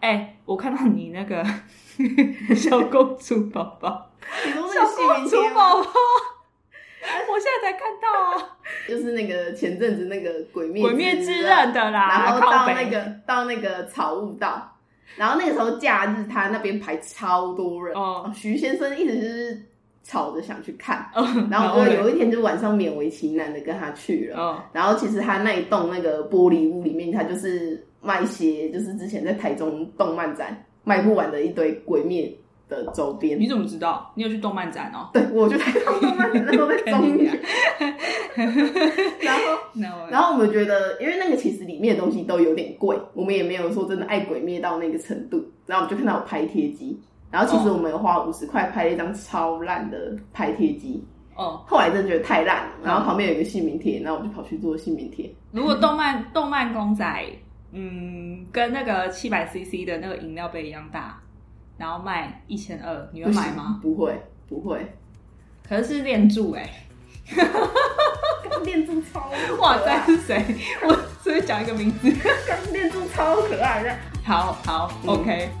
哎、我看到你那个 小公主宝宝，你说那小个公主？宝宝，我现在才看到啊，就是那个前阵子那个鬼灭鬼灭之刃的啦，然后到那个到那个草悟道，然后那个时候假日他那边排超多人，哦徐先生一直就是吵着想去看，哦，然后我就有一天就晚上勉为其难的跟他去了。哦然后其实他那一栋那个玻璃屋里面，他就是卖一些就是之前在台中动漫展卖不完的一堆鬼灭的周边你。怎么知道？你有去动漫展哦？对，我就在动漫展那时候在中原，然后 然后我们觉得，因为那个其实里面的东西都有点贵，我们也没有说真的爱鬼灭到那个程度。然后我们就看到有拍贴机，然后其实我们有花五十块拍了一张超烂的拍贴机，哦，后来真的觉得太烂了，然后旁边有一个姓名贴，然后我就跑去做姓名贴。如果动漫动漫公仔，嗯，跟那个七百 CC 的那个饮料杯一样大，然后卖一千二，你会买吗？不会，不会。可是是练柱哎、刚练柱超哇塞是谁？我随便讲一个名字。刚练柱超可爱的。好好、嗯 o k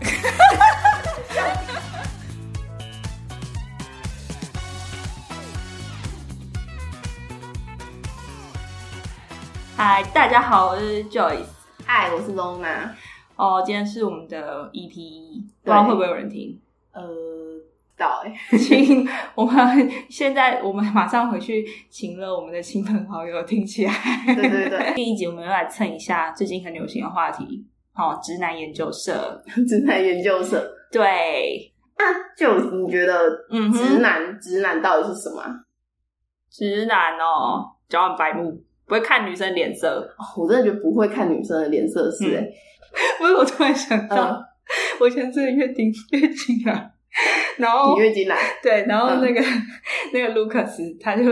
嗨，大家好，我是 Joyce。嗨，我是 Lona。哦，今天是我们的 EP，一不知道会不会有人听。呃，到哎、请我们现在，我们马上回去请了我们的亲朋好友听起来。对对对，第一集我们要来蹭一下最近很流行的话题，哦，直男研究社。直男研究社。对，就你觉得嗯直男、直男到底是什么啊？直男哦，脚很白目，不会看女生脸色。哦我真的觉得不会看女生的脸色是哎、不是，我突然想到，嗯。我前次月经月经啊，然后你月经来，对，然后嗯。那个、那个 Lucas，他就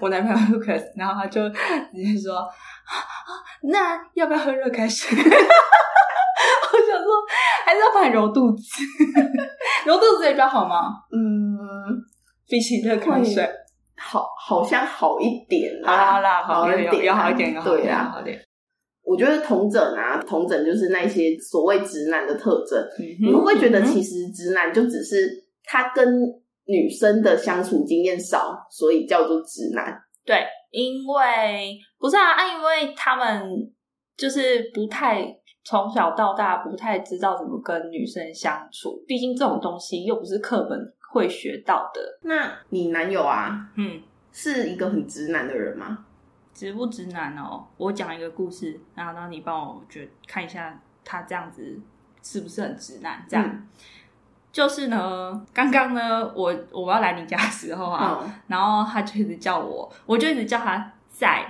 我男朋友 Lucas，然后他就直接说，啊啊那要不要喝热开水？我想说，还是要帮你揉肚子，揉肚子也比较好吗？嗯，比起热开水，好，好像好一点好啦好啦，好一点啊，有好一点，对啊。好点。我觉得同整啊，同整就是那些所谓直男的特征。你你会不会觉得嗯其实直男就只是他跟女生的相处经验少，所以叫做直男？对，因为不是啊，啊因为他们就是不太从小到大不太知道怎么跟女生相处，毕竟这种东西又不是课本会学到的。那你男友啊，嗯，是一个很直男的人吗？直不直男哦？我讲一个故事，然后让你帮我觉看一下他这样子是不是很直男？这样、嗯就是呢，刚刚呢，我我要来你家的时候啊，嗯，然后他就一直叫我，我就一直叫他在，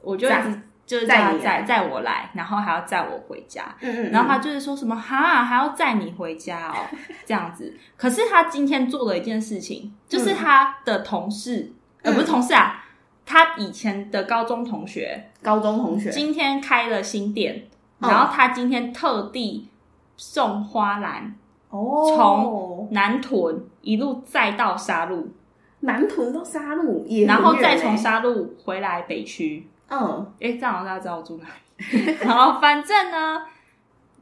我就一直载就是载你载载我来，然后还要载我回家。嗯嗯，然后他就是说什么哈，还要载你回家哦，这样子。可是他今天做了一件事情，就是他的同事，不是同事啊，他以前的高中同学高中同学，今天开了新店，嗯然后他今天特地送花篮哦，从南屯一路载到沙鹿，南屯到沙鹿也然后再从沙鹿回来北区。嗯哎，这样好像大家知道我住哪里。然后反正呢，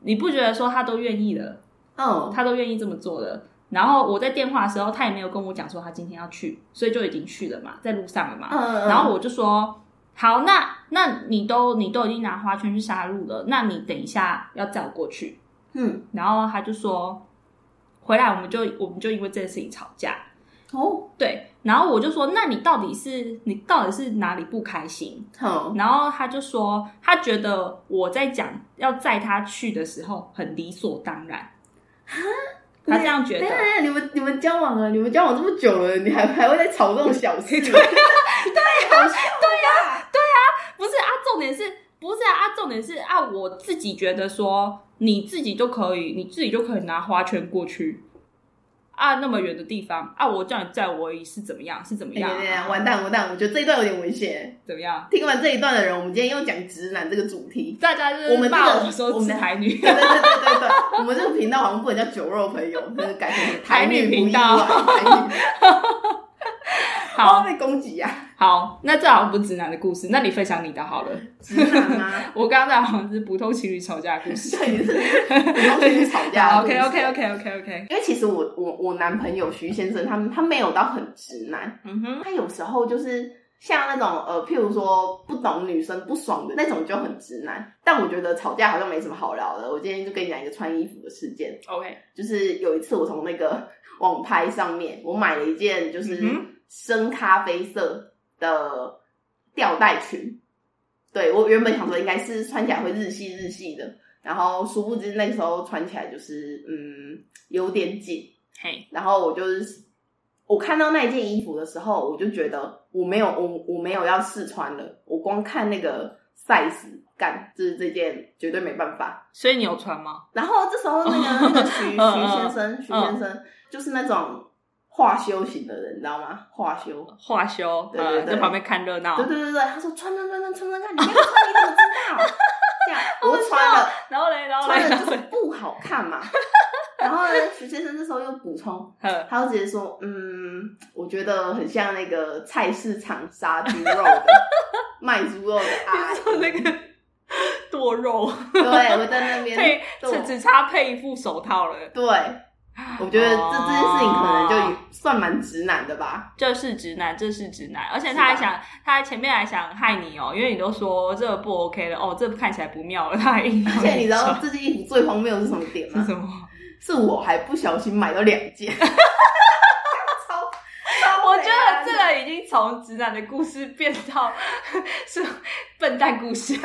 你不觉得说他都愿意了，嗯，他都愿意这么做了。然后我在电话的时候，他也没有跟我讲说他今天要去，所以就已经去了嘛，在路上了嘛。嗯，然后我就说，好，那那你都你都已经拿花圈去杀戮了，那你等一下要载我过去。嗯然后他就说，回来我们就我们就因为这件事情吵架。哦，对，然后我就说，那你到底是你到底是哪里不开心？好，然后他就说，他觉得我在讲要载他去的时候很理所当然。他这样觉得你们你们交往了，你们交往这么久了，你还还会在吵这种小事？对不是啊，重点是不是啊？啊，重点是啊，我自己觉得说你自己就可以，你自己就可以拿花圈过去啊，那么远的地方啊，我叫你载我而已是怎么样？是怎么样？完蛋完蛋！我觉得这一段有点危险。怎么样？听完这一段的人，我们今天又讲直男这个主题。大家就是我们这个骂我说我们是台女，对对对对对对，我们这个频道好像不能叫酒肉朋友，那个改成台女不意外，台女 好 会被攻击啊！好，那这好像不是直男的故事，那你分享你的好了。直男吗？我刚刚在好像是普通情侣吵架的故事。对，你是普通情侣吵架。OK OK OK OK OK。因为其实我我我男朋友徐先生，他们他没有到很直男，嗯哼，他有时候就是像那种呃，譬如说不懂女生不爽的那种就很直男。但我觉得吵架好像没什么好聊的。我今天就跟你讲一个穿衣服的事件，OK，就是有一次我从那个网拍上面，我买了一件就是深咖啡色的吊带裙。对我原本想说应该是穿起来会日系日系的，然后殊不知那时候穿起来就是嗯有点紧，嘿，然后我就是我看到那一件衣服的时候，我就觉得我没有我我没有要试穿了，我光看那个 size 干，就是这件绝对没办法。所以你有穿吗？然后这时候那个那个徐 徐先生徐先生就是那种化修型的人，你知道吗？化修。化修，对对对呃在旁边看热闹对。对对对，他说穿穿穿穿穿穿看，你没有穿你怎么知道？这样 我穿了，然后嘞，然后嘞，穿了就是不好看嘛。然后呢，徐先生这时候又补充，他就直接说：“嗯，我觉得很像那个菜市场杀猪肉的卖猪肉的阿姨。那个剁肉对，我在那边配，对只只差配一副手套了，对，我觉得这、哦这件事情可能就算蛮直男的吧。这是直男，这是直男，而且他还想，他还前面还想害你哦，因为你都说这不 OK 了，哦，这看起来不妙了，他还硬而且你知道这件衣服最荒谬的是什么点吗？是什么？是我还不小心买了两件，我觉得这个已经从直男的故事变到是笨蛋故事，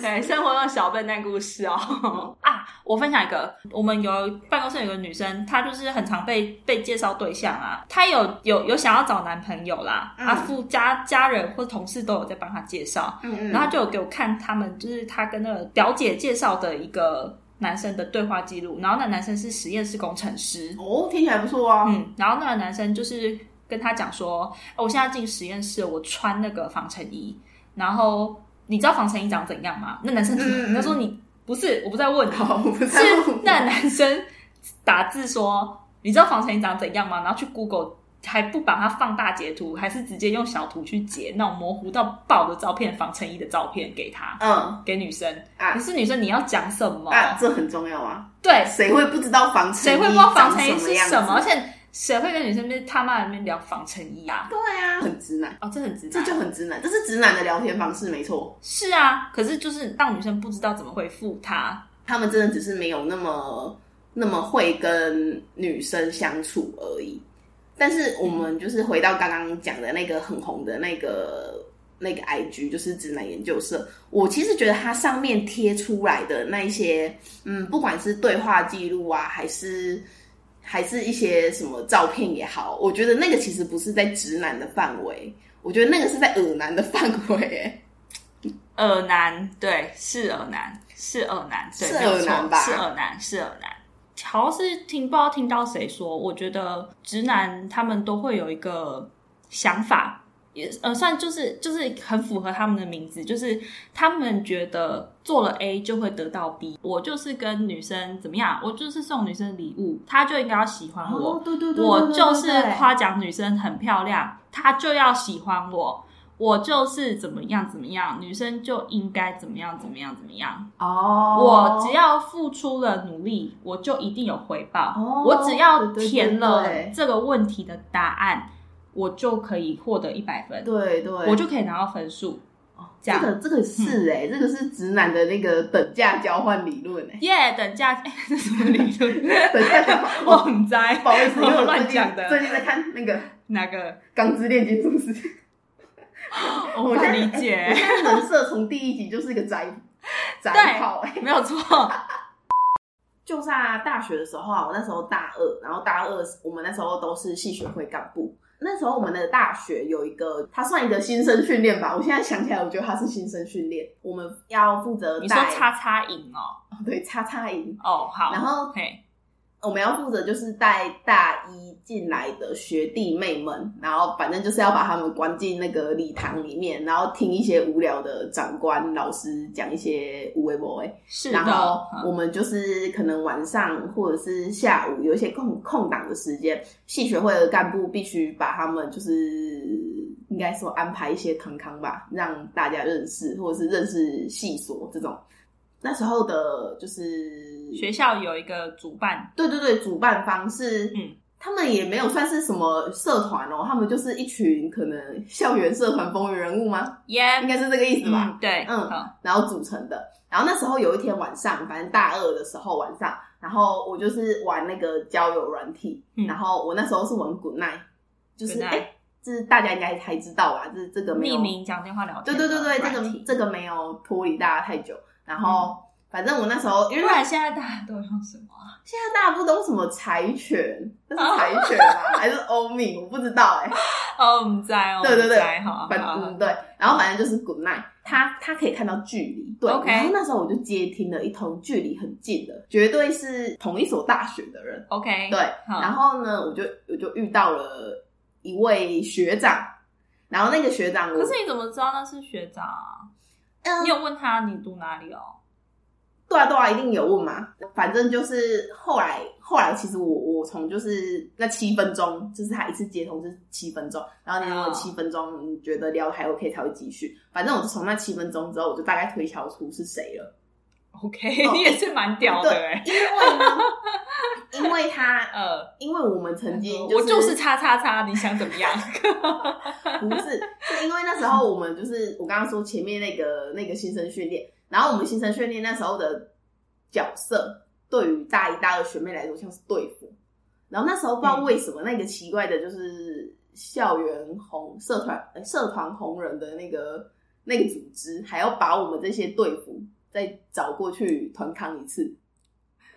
对，生活中的小笨蛋故事哦。啊，我分享一个，我们有办公室有个女生，她就是很常被被介绍对象啊，她有有有想要找男朋友啦，嗯她附家家人或同事都有在帮她介绍，嗯嗯，然后她就有给我看他们就是她跟那个表姐介绍的一个男生的对话记录，然后那男生是实验室工程师，哦，听起来不错啊。嗯，然后那个男生就是跟他讲说，哦我现在进实验室，我穿那个防尘衣，然后你知道防尘衣长怎样吗？那男生他说你不是，我不在问你，好，我不是那男生打字说，你知道防尘衣长怎样吗？然后去 Google。还不把它放大截图，还是直接用小图去截那种模糊到爆的照片、防尘衣的照片给他，嗯给女生。啊可是女生你要讲什么？啊，这很重要啊。对，谁会不知道防尘衣谁会不知道防尘衣是什么？而且谁会跟女生边他妈在那边聊防尘衣啊？对啊，很直男，哦，这很直这男，就很直男，这是直男的聊天方式，没错。是啊。可是就是让女生不知道怎么回复他，他们真的只是没有那么那么会跟女生相处而已。但是我们就是回到刚刚讲的那个很红的那个那个 IG，就是直男研究社。我其实觉得它上面贴出来的那一些，嗯，不管是对话记录啊，还是还是一些什么照片也好，我觉得那个其实不是在直男的范围，我觉得那个是在耳男的范围、欸。耳男，对，是耳男，是耳男，对，是耳男吧是耳男，是耳男。好像是听不知道听到谁说，我觉得直男他们都会有一个想法，也呃算就是就是很符合他们的名字，就是他们觉得做了 A 就会得到 B。我就是跟女生怎么样，我就是送女生礼物，她就应该要喜欢我。哦，对对对我就是夸奖女生很漂亮，她就要喜欢我。我就是怎么样怎么样，女生就应该怎么样怎么样怎么样。哦，我只要付出了努力，我就一定有回报。哦我只要填了这个问题的答案，我就可以获得一百分，对对，我就可以拿到分数。这样这个这个是哎、这个是直男的那个等价交换理论哎、耶、等价，哎、这什么理论？等价交换，我很栽，不好意思，我乱讲的。最近在看那个《哪个？钢之炼金术师》，我不理解我。现在人设从第一集就是一个宅宅对炮哎、没有错。就在大学的时候啊，我那时候大二，然后大二我们那时候都是系学会干部。那时候我们的大学有一个，它算一个新生训练吧。我现在想起来，我觉得它是新生训练。我们要负责你说带叉叉营哦？对叉叉营，哦，好。然后嘿，我们要负责就是带大一进来的学弟妹们，然后反正就是要把他们关进那个礼堂里面，然后听一些无聊的长官老师讲一些无为不为。是的。然后嗯我们就是可能晚上或者是下午有一些空空档的时间，系学会的干部必须把他们就是应该说安排一些康康吧，让大家认识，或者是认识系所这种。那时候的就是学校有一个主办，对对对，主办方是嗯。他们也没有算是什么社团哦，他们就是一群可能校园社团风云人物吗？耶，应该是这个意思吧？对，嗯，然后组成的。然后那时候有一天晚上，反正大二的时候晚上，然后我就是玩那个交友软体，然后我那时候是玩 Good Night，就是哎，这是大家应该还知道吧？这这个匿名讲电话聊天，对对对对，这个这个没有脱离大家太久，然后。反正我那时候，因为现在大家都用什么？现在大家不懂什么柴犬？那是柴犬吗？还是欧米？我不知道哎。哦，唔在哦。对对对，好，反嗯对。然后反正就是 Good Night，他他可以看到距离。对。然后那时候我就接听了一通距离很近的，绝对是同一所大学的人。OK。对。然后呢，我就我就遇到了一位学长，然后那个学长，可是你怎么知道那是学长？你有问他你读哪里哦？对啊对啊，一定有问嘛。反正就是后来后来，其实我我从就是那七分钟，就是他一次接通是七分钟，然后你如果七分钟你觉得聊还 OK 才会继续。反正我从那七分钟之后，我就大概推敲出是谁了。OK，你也是蛮屌的哎。因为呢，因为他呃，因为我们曾经我就是叉叉叉，你想怎么样？不是，是因为那时候我们就是我刚刚说前面那个那个新生训练。然后我们新生训练那时候的角色，对于大一、大二学妹来说像是对付。然后那时候不知道为什么那个奇怪的，就是校园红社团、社团红人的那个那个组织，还要把我们这些队服再找过去团康一次。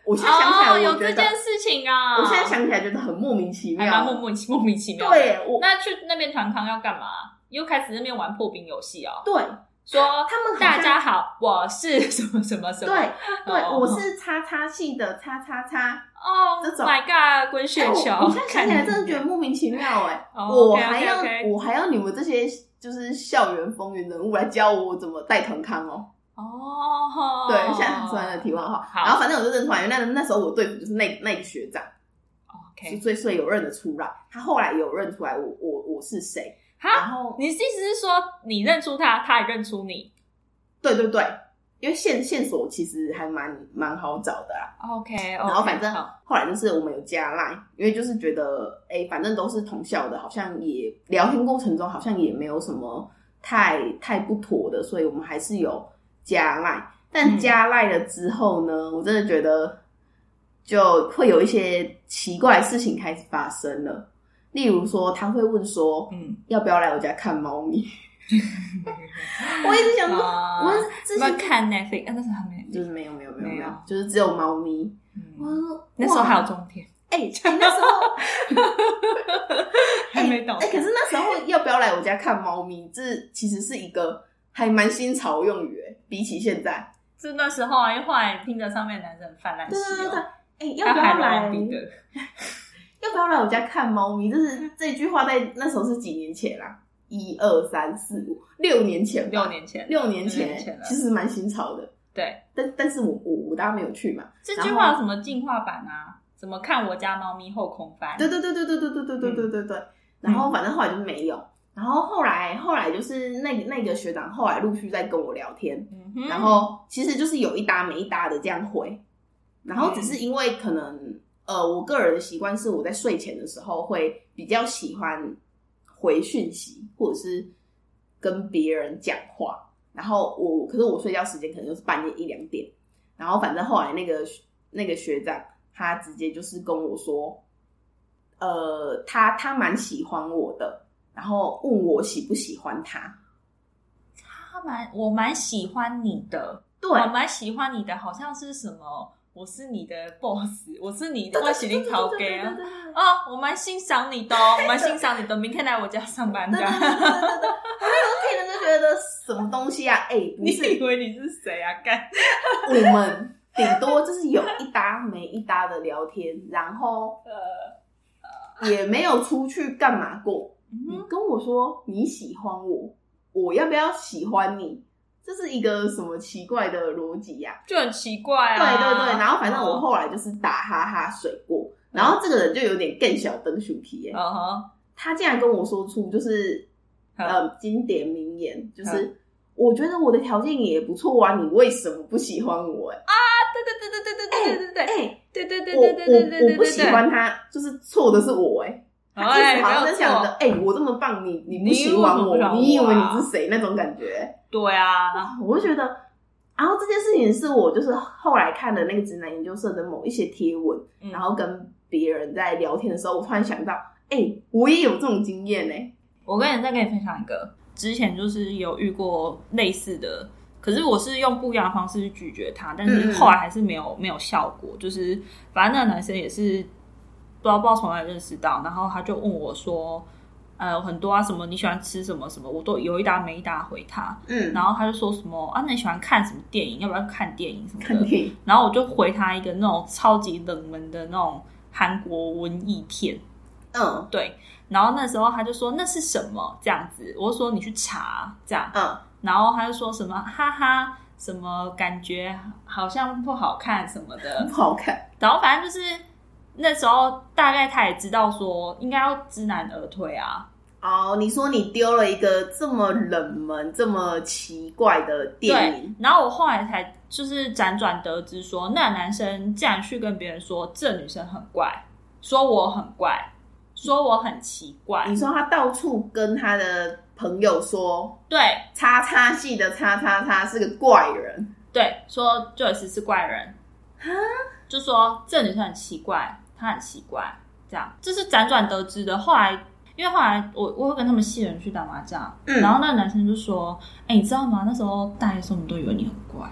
我现在想起来，有这件事情啊！我现在想起来觉得很莫名其妙，莫莫莫名其妙。对，我那去那边团康要干嘛？又开始那边玩破冰游戏啊？对。说他们大家好，我是什么什么什么？对对，我是叉叉系的叉叉叉哦。这种 My God，滚雪球！我现在想起来真的觉得莫名其妙哎。我还要我还要你们这些就是校园风云人物来教我怎么带团康哦。哦，对，现在说完了题外话。然后反正我就认出来，那那时候我对付就是那那个学长。OK，所以所以有认得出来，他后来有认出来我我我是谁。然后，你的意思是说，你认出他，他也认出你？对对对，因为线线索其实还蛮蛮好找的啊。OK，然后反正后来就是我们有加 line，因为就是觉得，哎，反正都是同校的，好像也聊天过程中好像也没有什么太太不妥的，所以我们还是有加 line。但加 line 了之后呢，我真的觉得就会有一些奇怪事情开始发生了。例如说，他会问说：“嗯，要不要来我家看猫咪？” 我一直想说，我之前看 Netflix，那时候还没，就是没有没有没有没有，就是只有猫咪。嗯，那时候还有中天，哎，那时候 还没到。哎，可是那时候要不要来我家看猫咪？这其实是一个还蛮新潮用语，比起现在，是那时候啊，因为后来听着上面男生泛滥使用，哎，要不要来？要不要来我家看猫咪？就是这句话在那时候是几年前啦，一二三四五六年前，六年前，六年前，其实蛮新潮的。对，但但是我我我大家没有去嘛。这句话有什么进化版啊？怎么看我家猫咪后空翻？对对对对对对对对对对对对。然后反正后来就没有。然后后来后来就是那那个学长后来陆续在跟我聊天，然后其实就是有一搭没一搭的这样回，然后只是因为可能。呃，我个人的习惯是，我在睡前的时候会比较喜欢回讯息，或者是跟别人讲话。然后我，可是我睡觉时间可能就是半夜一两点。然后反正后来那个那个学长，他直接就是跟我说，呃，他他蛮喜欢我的，然后问我喜不喜欢他。他蛮我蛮喜欢你的，对，我蛮喜欢你的，好像是什么。我是你的 boss，我是你的外喜林陶给啊！哦，我蛮欣赏你的，我蛮欣赏你的。明天来我家上班的。我听了就觉得什么东西啊？哎，你以为你是谁啊？干，我们顶多就是有一搭没一搭的聊天，然后呃也没有出去干嘛过。你跟我说你喜欢我，我要不要喜欢你？这是一个什么奇怪的逻辑呀？就很奇怪啊！对对对，然后反正我后来就是打哈哈水过，然后这个人就有点更小灯鼠皮耶。嗯哼，他竟然跟我说出就是呃经典名言，就是我觉得我的条件也不错啊，你为什么不喜欢我？哎啊，对对对对对对对对对对，哎，对对对我对对对对我我不喜欢他，就是错的是我哎。他 一哎，直好像没有在想着，错，哎、我这么棒，你你不你喜欢我你以为啊你是谁那种感觉？对啊，我就觉得，然后这件事情是我就是后来看了那个直男研究社的某一些贴文，嗯。然后跟别人在聊天的时候，我突然想到，哎、我也有这种经验呢、我跟你再跟你分享一个，之前就是有遇过类似的，可是我是用不一样的方式去拒绝他，但是后来还是没有没有效果。就是反正那个男生也是不知道不知道从哪里认识到，然后他就问我说，呃，很多啊，什么你喜欢吃什么什么，我都有一搭没一搭回他。嗯，然后他就说什么啊，那你喜欢看什么电影？要不要看电影什么的？看电影，然后我就回他一个那种超级冷门的那种韩国文艺片。嗯对，然后那时候他就说那是什么这样子，我就说你去查这样，嗯，然后他就说什么哈哈，什么感觉好像不好看什么的不，好看，然后反正就是那时候大概他也知道说应该要知难而退啊，哦，你说你丢了一个这么冷门、这么奇怪的电影，，然后我后来才就是辗转得知说，那男生竟然去跟别人说这女生很怪，说我很怪，说我很奇怪，你说他到处跟他的朋友说，对。叉叉系的叉叉叉是个怪人，对，说 Joyce 是怪人，就说这女生很奇怪，她很奇怪，这样这是辗转得知的。后来，因为后来我我会跟他们系人去打麻将，嗯然后那个男生就说：“哎、你知道吗？那时候大一的时候，我们都以为你很怪，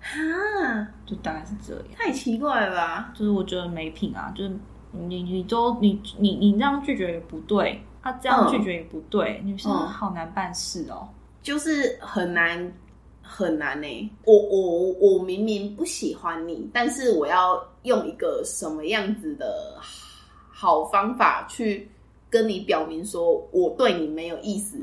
哈，就大概是这样。太奇怪了吧？就是我觉得没品啊，就是你你都你你你这样拒绝也不对，啊，这样嗯拒绝也不对，女生嗯好难办事哦。就是很难很难呢、我我我明明不喜欢你，但是我要用一个什么样子的好方法去跟你表明说我对你没有意思。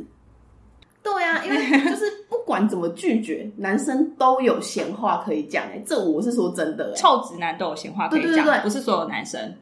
对啊，因为就是不管怎么拒绝，男生都有闲话可以讲哎、这我是说真的哎、臭直男都有闲话可以讲，对对对对不是所有男生。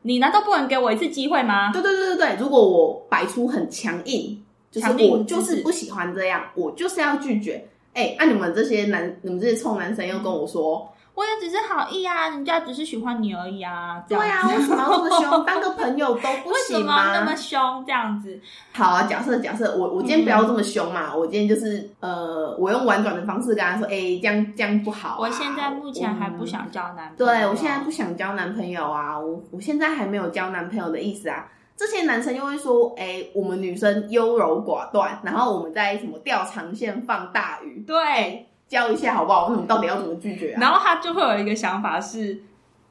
你难道不能给我一次机会吗？对对对对对，如果我摆出很强硬，就是我就是不喜欢这样，我就是要拒绝。哎、那、你们这些男，你们这些臭男生又跟我说，我也只是好意啊，人家只是喜欢你而已啊。这对啊，为什么要这么凶？当个朋友都不为什行么那么？凶？这样子，好啊，假设假设我我今天不要这么凶嘛，我今天就是呃，我用婉转的方式跟他说，哎、这样这样不好、啊。我现在目前还不嗯想交男朋友。对我现在不想交男朋友啊，我我现在还没有交男朋友的意思啊。这些男生又会说，哎、我们女生优柔寡断，然后我们在什么钓长线放大鱼，对，教一下好不好？那你到底要怎么拒绝啊？然后他就会有一个想法是，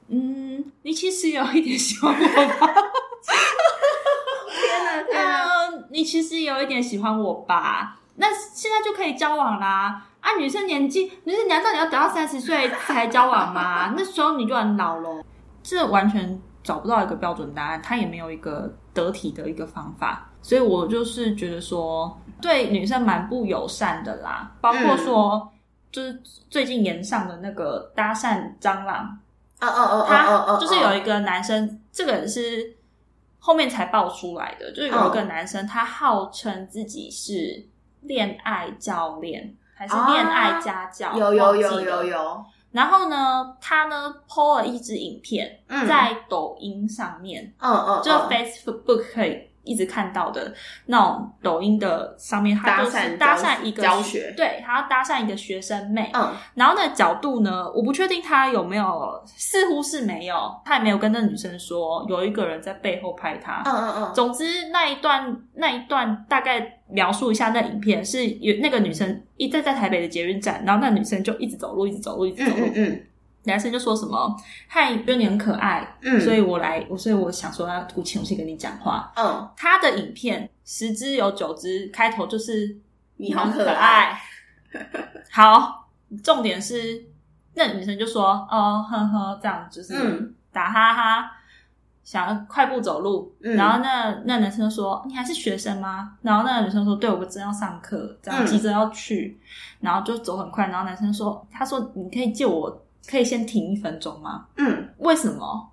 嗯，你其实有一点喜欢我吧？天哪天哪！嗯，你其实有一点喜欢我吧？那现在就可以交往啦。啊，女生年纪，女生难道你要等到三十岁才交往吗？那时候你就很老了。这完全找不到一个标准答案，他也没有一个得体的一个方法，所以我就是觉得说，对女生蛮不友善的啦。包括说，就是最近延上的那个搭讪蟑螂，哦哦哦哦他就是有一个男生，这个人是后面才爆出来的，就是有一个男生，他号称自己是恋爱教练还是恋爱家教，有有有忘记了有。有，然后呢，他呢 PO 了一支影片嗯。在抖音上面，嗯嗯，就 Facebook 可以一直看到的那种抖音的上面，他就是搭讪一个教学对，他要搭讪一个学生妹，嗯然后那个角度呢，我不确定他有没有，似乎是没有，他也没有跟那女生说有一个人在背后拍他。嗯嗯嗯，总之那一段那一段大概描述一下那影片，是有那个女生一直在台北的捷运站，然后那女生就一直走路，一直走路，一直嗯走路。嗯嗯男生就说什么：“嗨，觉得你很可爱，嗯，所以我来，我所以我想说要鼓起勇气跟你讲话。”嗯，他的影片十支有九支开头就是你好可可爱，好，重点是那女生就说：“哦，呵呵，这样就是嗯打哈哈，想要快步走路。嗯然后那那男生就说：“你还是学生吗？”然后那个女生说：“对，我正要上课，这样嗯急着要去。然后就走很快。然后男生说：“他说你可以借我，可以先停一分钟吗？嗯，为什么？”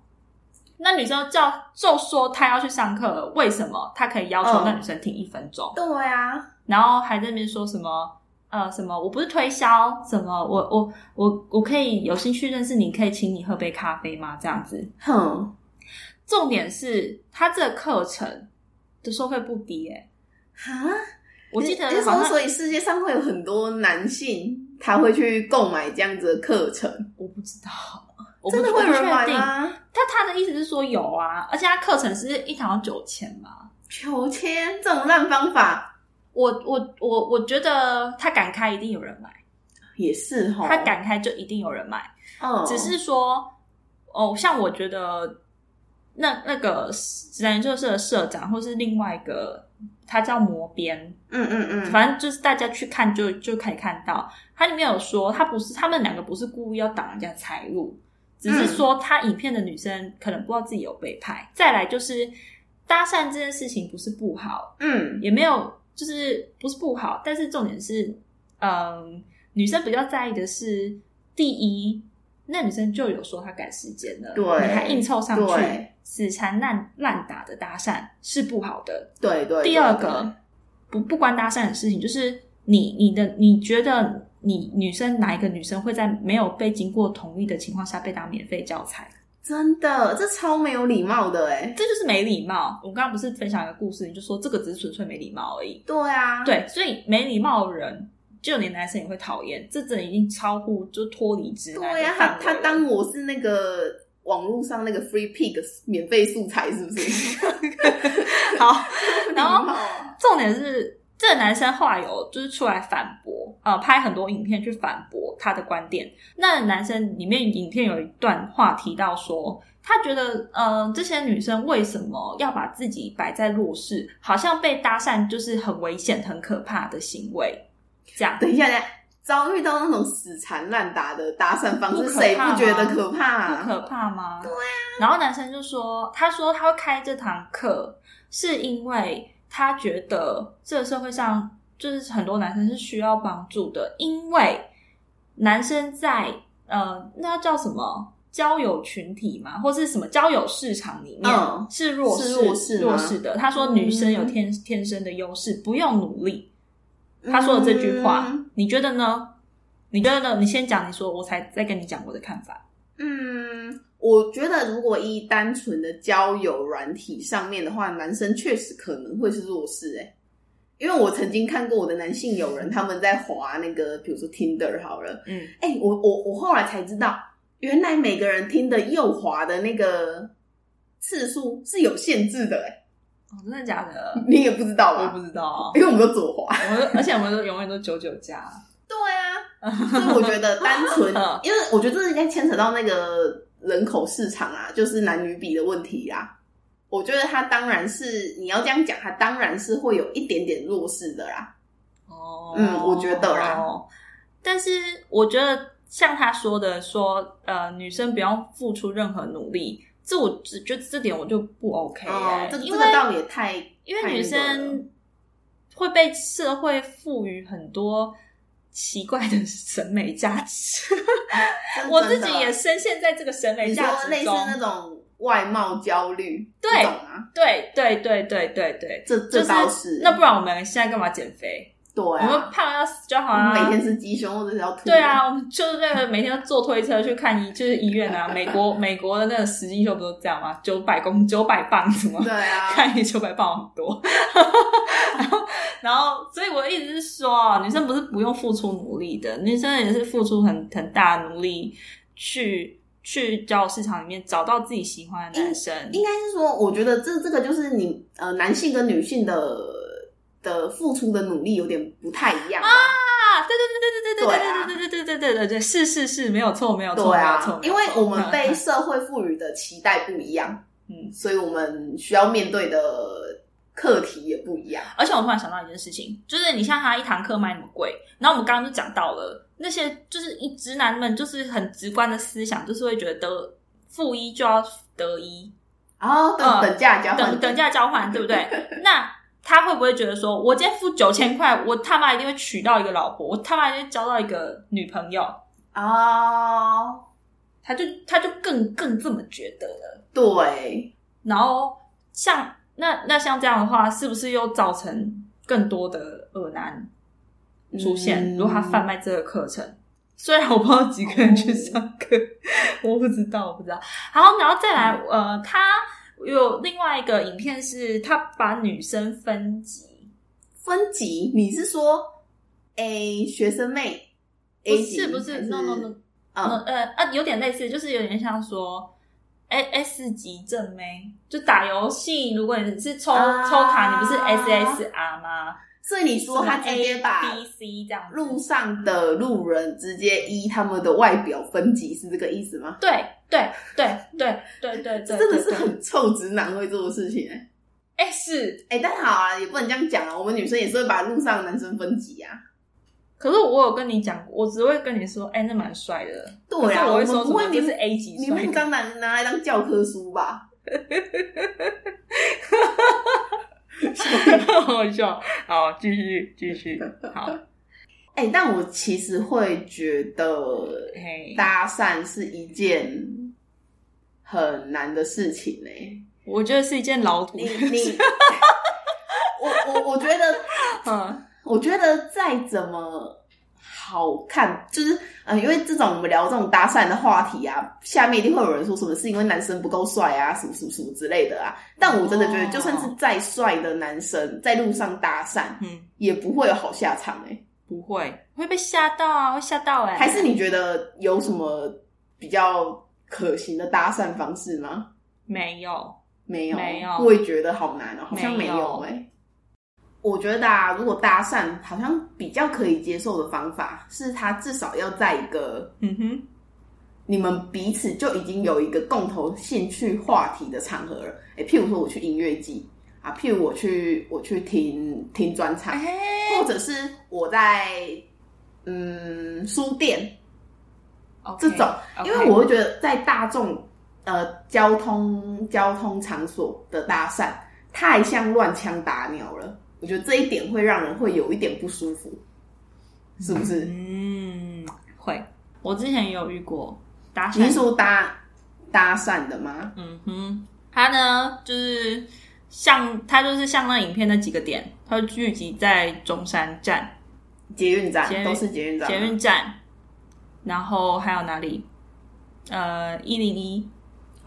那女生叫就说她要去上课了，为什么她可以要求嗯那女生停一分钟？对啊，然后还在那边说什么呃什么我不是推销什么我我我我可以有兴趣认识你，可以请你喝杯咖啡吗？这样子。哼，重点是他这个课程的收费不低诶、哈，我记得好像所以世界上会有很多男性他会去购买这样子的课程，我不知道，我不真的会有人买吗？他他的意思是说有啊，而且他课程是一堂九千嘛。九千这种烂方法我我我我觉得他敢开，一定有人买；也是哈，他敢开，就一定有人买。嗯，只是说，哦，像我觉得那那个自然研究社的社长，或是另外一个，他叫磨边，嗯嗯嗯，反正就是大家去看就就可以看到，它里面有说，他不是他们两个不是故意要挡人家财路，只是说他影片的女生可能不知道自己有被拍。再来就是搭讪这件事情不是不好，嗯。也没有就是不是不好，但是重点是，嗯，女生比较在意的是，第一，那女生就有说她赶时间了，对你还硬凑上去，死缠烂烂打的搭讪是不好的。对对，第二个，不不关搭讪的事情，就是你你的你觉得你女生哪一个女生会在没有被经过同意的情况下被当免费教材？真的这超没有礼貌的哎，这就是没礼貌。我刚刚不是分享一个故事，你就说这个只是纯粹没礼貌而已。对啊，对，所以没礼貌的人，就连男生也会讨厌，这真的已经超乎就脱离直男对呀、范围了他他当我是那个网络上那个 free pig 免费素材是不是？好，然后重点是，这个男生后来有就是出来反驳，呃，拍很多影片去反驳他的观点。那男生里面影片有一段话提到说，他觉得，呃，这些女生为什么要把自己摆在弱势，好像被搭讪就是很危险、很可怕的行为，这样。等一下，等一下，遭遇到那种死缠烂打的搭讪方式，谁不觉得可怕、啊？不可怕吗？对啊。然后男生就说，他说他会开这堂课，是因为他觉得这个社会上就是很多男生是需要帮助的，因为男生在呃，那叫什么？交友群体嘛，或是什么交友市场里面、嗯是弱势弱势弱势的。他说女生有嗯天、天生的优势，不用努力。他说的这句话，嗯你觉得呢？你觉得呢？你先讲，你说，我才再跟你讲我的看法。嗯，我觉得如果一单纯的交友软体上面的话，男生确实可能会是弱势哎、因为我曾经看过我的男性友人他们在滑那个，比如说 Tinder 好了，嗯，哎、我我我后来才知道，原来每个人听的右滑的那个次数是有限制的哎、哦，真的假的？你也不知道吧？我不知道啊。因为我们都左滑。我们而且我们都永远都九九加。对啊，所以我觉得单纯，因为我觉得这应该牵扯到那个人口市场啊，就是男女比的问题啊。我觉得他当然是你要这样讲，他当然是会有一点点弱势的啦。哦嗯我觉得啦但是我觉得像他说的说，呃，女生不用付出任何努力，这我只觉得这点我就不 OK 这个这个倒也太因为女生会被社会赋予很多奇怪的审美价值，真我自己也深陷在这个审美你价说类似值中。那种外貌焦虑，对啊，对对对对对对，这这就是倒是那不然我们现在干嘛减肥？对我们啊，胖得要死就好我们啦。每天吃鸡胸或者是要吐，对，啊，我们就是那个每天都坐推车去看医，就是医院啊。美国美国的那个实际秀不都这样吗？九百公九百磅什么？对啊，看你九百磅很多。然后然后，所以我一直是说，女生不是不用付出努力的，女生也是付出很很大的努力去去交友市场里面找到自己喜欢的男生。应该是说，我觉得这这个就是你呃男性跟女性的的付出的努力有点不太一样。啊，对对对对对对对对对对对对对对对，是是是，没有错没有错对没有错啊，，因为我们被嗯社会赋予的期待不一样，嗯所以我们需要面对的课题也不一样。而且我突然想到一件事情，就是你像他一堂课卖那么贵，然后我们刚刚就讲到了那些，就是一直男们就是很直观的思想，就是会觉得得负一就要得一，然后等嗯等价交换，等等价交换，对不对？那他会不会觉得说，我今天付九千块，我他妈一定会娶到一个老婆，我他妈一定会交到一个女朋友？哦，他就他就更更这么觉得了。对，然后像那那像这样的话，是不是又造成更多的恶男出现，嗯如果他贩卖这个课程。虽然我不知道几个人去上课，我不知道，我不知道。好，然后再来，呃，他有另外一个影片是他把女生分级，分级，你是说 A 学生妹？不是不是还，no no no，嗯呃呃啊，有点类似，就是有点像说 A S 级正妹，就打游戏，如果你是抽、啊。抽卡，你不是 S S R 吗？所以你说他直接把 A B C 这样路上的路人直接依他们的外表分级，是这个意思吗？对对对对对对对，真的是很臭直男会做的事情哎、哎、是，哎、但好啊，也不能这样讲啊。我们女生也是会把路上的男生分级啊。可是我有跟你讲过，我只会跟你说，哎、那蛮帅的。对啊，我会们说？不会明这是 A 级你帅的。们当然拿来当教科书吧？好笑。好，继续继续。好，哎、但我其实会觉得，搭讪是一件很难的事情呢、我觉得是一件老土你。你，我我我觉得，嗯。我觉得再怎么好看，就是嗯，因为这种我们聊这种搭讪的话题啊，下面一定会有人说什么是因为男生不够帅啊，什么什么什么之类的啊。但我真的觉得，哦。就算是再帅的男生，在路上搭讪，嗯，也不会有好下场哎、不会，会被吓到啊，会吓到哎、还是你觉得有什么比较可行的搭讪方式吗？没有？没有，没有我也觉得好难哦、好像没没有我觉得啊，如果搭讪，好像比较可以接受的方法是，他至少要在一个嗯哼，你们彼此就已经有一个共同兴趣话题的场合了。哎、譬如说我去音乐季啊，譬如我去我去听听专场，哎、或者是我在嗯书店这种因为我会觉得在大众呃交通交通场所的搭讪太像乱枪打鸟了，我觉得这一点会让人会有一点不舒服，是不是？嗯，会。我之前也有遇过搭讪，你是说搭搭讪的吗？嗯哼，他呢就是像他就是像那影片那几个点，他会聚集在中山站、捷运站都是捷运站，捷运站，然后还有哪里？呃，一零一，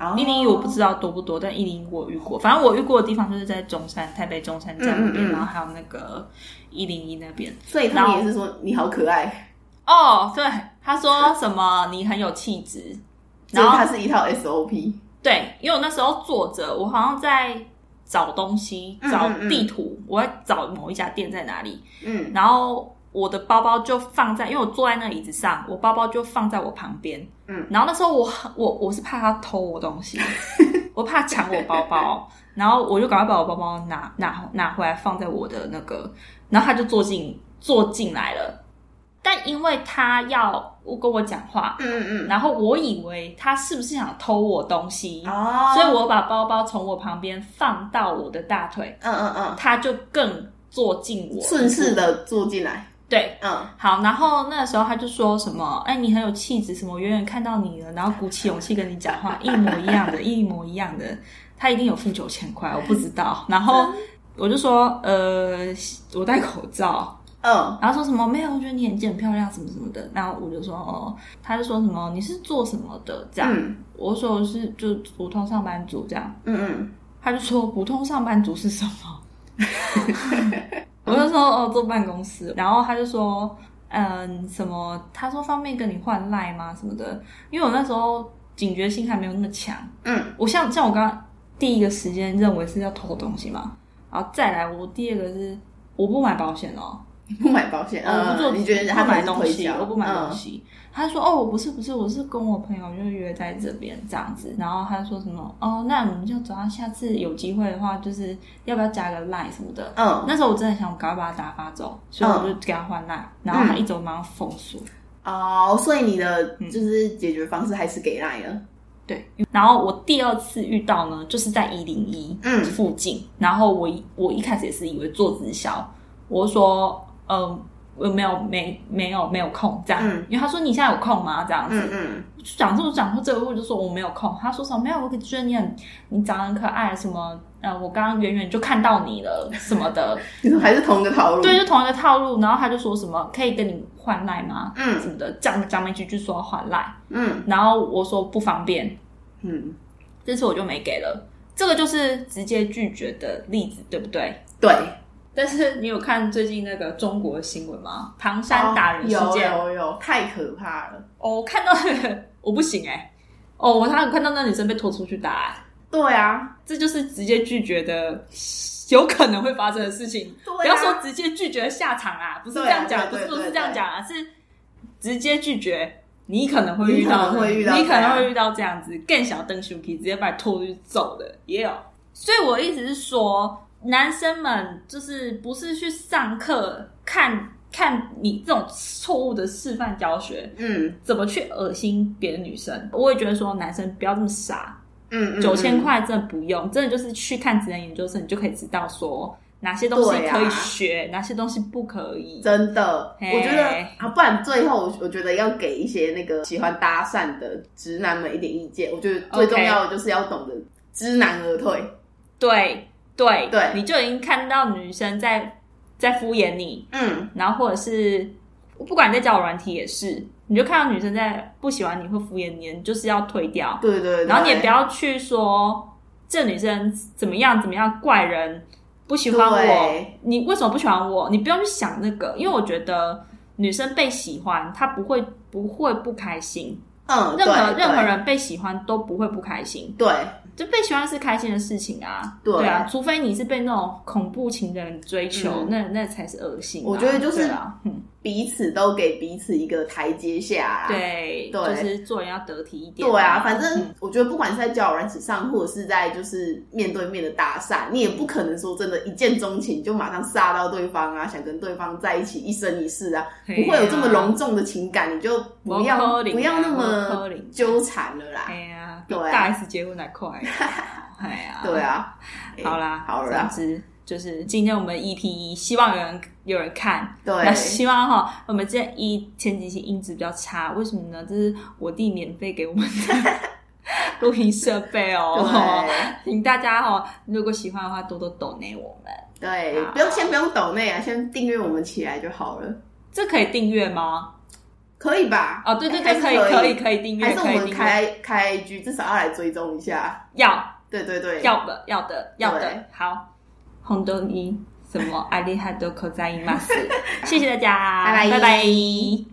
哦一零一我不知道多不多，但一零一我遇过。反正我遇过的地方就是在中山、台北中山站那边，嗯嗯嗯然后还有那个一零一那边。所以他们也是说你好可爱，哦，对，他说什么你很有气质，然后他是一套 SOP。对，因为我那时候坐着，我好像在找东西，找地图，我在找某一家店在哪里，嗯然后我的包包就放在，因为我坐在那椅子上，我包包就放在我旁边，嗯，然后那时候我很我我是怕他偷我东西，我怕抢我包包，然后我就赶快把我包包拿拿拿回来放在我的那个，然后他就坐进坐进来了，但因为他要跟我讲话，嗯嗯然后我以为他是不是想偷我东西，嗯，哦，所以我把包包从我旁边放到我的大腿，嗯嗯嗯，他就更坐进我顺势的坐进来，对。嗯，好，然后那时候他就说什么，哎，你很有气质，什么，我远远看到你了，然后鼓起勇气跟你讲话，一模一样的，一模一样的，他一定有付九千块，我不知道。然后我就说，呃，我戴口罩，嗯然后说什么没有，我觉得你眼睛很漂亮，什么什么的。然后我就说，哦，他就说什么你是做什么的？这样，嗯我说我是就普通上班族这样。嗯嗯，他就说普通上班族是什么？我就说哦，坐办公室。然后他就说，嗯，什么？他说方便跟你换赖吗？什么的？因为我那时候警觉性还没有那么强。嗯，我像像我刚刚第一个时间认为是要偷东西嘛，然后再来我第二个是我不买保险哦，不买保险，我不做，嗯，你觉得他买东西，我不买东嗯西。他说：“哦，我不是不是，我是跟我朋友就约在这边这样子。”然后他说什么：“哦，那我们就走到下次有机会的话，就是要不要加个 line 什么的。”嗯，那时候我真的想赶快把他打发走，所以我就给他换 line，、然后他一走马上封锁。哦，所以你的嗯就是解决方式还是给赖了，对，然后我第二次遇到呢，就是在一零一嗯附近，然后我一我一开始也是以为做直销，我说，嗯、我没有没没有没有空这样，嗯因为他说你现在有空吗？这样子，嗯嗯，讲出讲出这个，我就说我没有空。他说什么没有？我觉得你很你长得很可爱，什么呃，我刚刚远远就看到你了什么的，你说还是同一个套路，对，就同一个套路。然后他就说什么可以跟你换赖吗？嗯什么的，讲讲没几句说换赖，嗯然后我说不方便，嗯，这次我就没给了。这个就是直接拒绝的例子，对不对？对，但是你有看最近那个中国新闻吗？唐山打人事哦件，有有有，太可怕了。哦，我看到那个 我不行哎、哦，我他有看到那女生被拖出去打、欸对啊，这就是直接拒绝的有可能会发生的事情。对啊不要说直接拒绝的下场啊，不是这样讲，不是不是这样讲啊，是直接拒绝。你可能会遇到，你可能会遇到你可能这样会遇到这样子更小灯可以直接把你拖出去走的，也有。所以我的意思是说，男生们就是不是去上课看看你这种错误的示范教学，嗯怎么去恶心别的女生。我也觉得说，男生不要这么傻，嗯，嗯九千嗯块真的不用，真的就是去看职能研究生，你就可以知道说哪些东西可以学，哪些东西不可以。真的，嘿我觉得啊，不然最后我觉得要给一些那个喜欢搭讪的直男们一点意见。我觉得最重要的就是要懂得知难而退。对对对。你就已经看到女生在在敷衍你，嗯，然后或者是不管在交友软体也是，你就看到女生在不喜欢你会敷衍你，你就是要推掉。对对对，然后你也不要去说这女生怎么样怎么样怪人，不喜欢我，你为什么不喜欢我？你不用去想那个，因为我觉得女生被喜欢，她不会不会不开心，嗯，任何任何人被喜欢都不会不开心，对就被喜欢是开心的事情啊，对。啊，除非你是被那种恐怖情人追求，嗯。那那才是恶心啊、我觉得就是彼此都给彼此一个台阶下啦。对，对。就是做人要得体一点、对啊，反嗯。正我觉得不管是在交友软体上，或者是在就是面对面的搭讪，你也不可能说真的，一见钟情就马上杀到对方啊，想跟对方在一起一生一世啊，啊。不会有这么隆重的情感，你就不不要啊不要那么纠缠了啦。大 S 结婚还快，哎呀，对啊，好啦，好啦总之就是今天我们 EP 一，希望有人有人看。对那，希望哈，我们这一前几期音质比较差，为什么呢？这是我弟免费给我们的 录音设备哦。对请大家哈，如果喜欢的话，多多抖内我们。对，好不用先不用抖内啊，先订阅我们起来就好了，这可以订阅吗？可以吧？哦，对对对，可以可可以可以订阅，还是我们。开开 IG，至少要来追踪一下。要。对对对，要的要的要的，好，红豆泥什么？阿里哈多可在伊马斯，谢谢大家，拜拜。拜拜。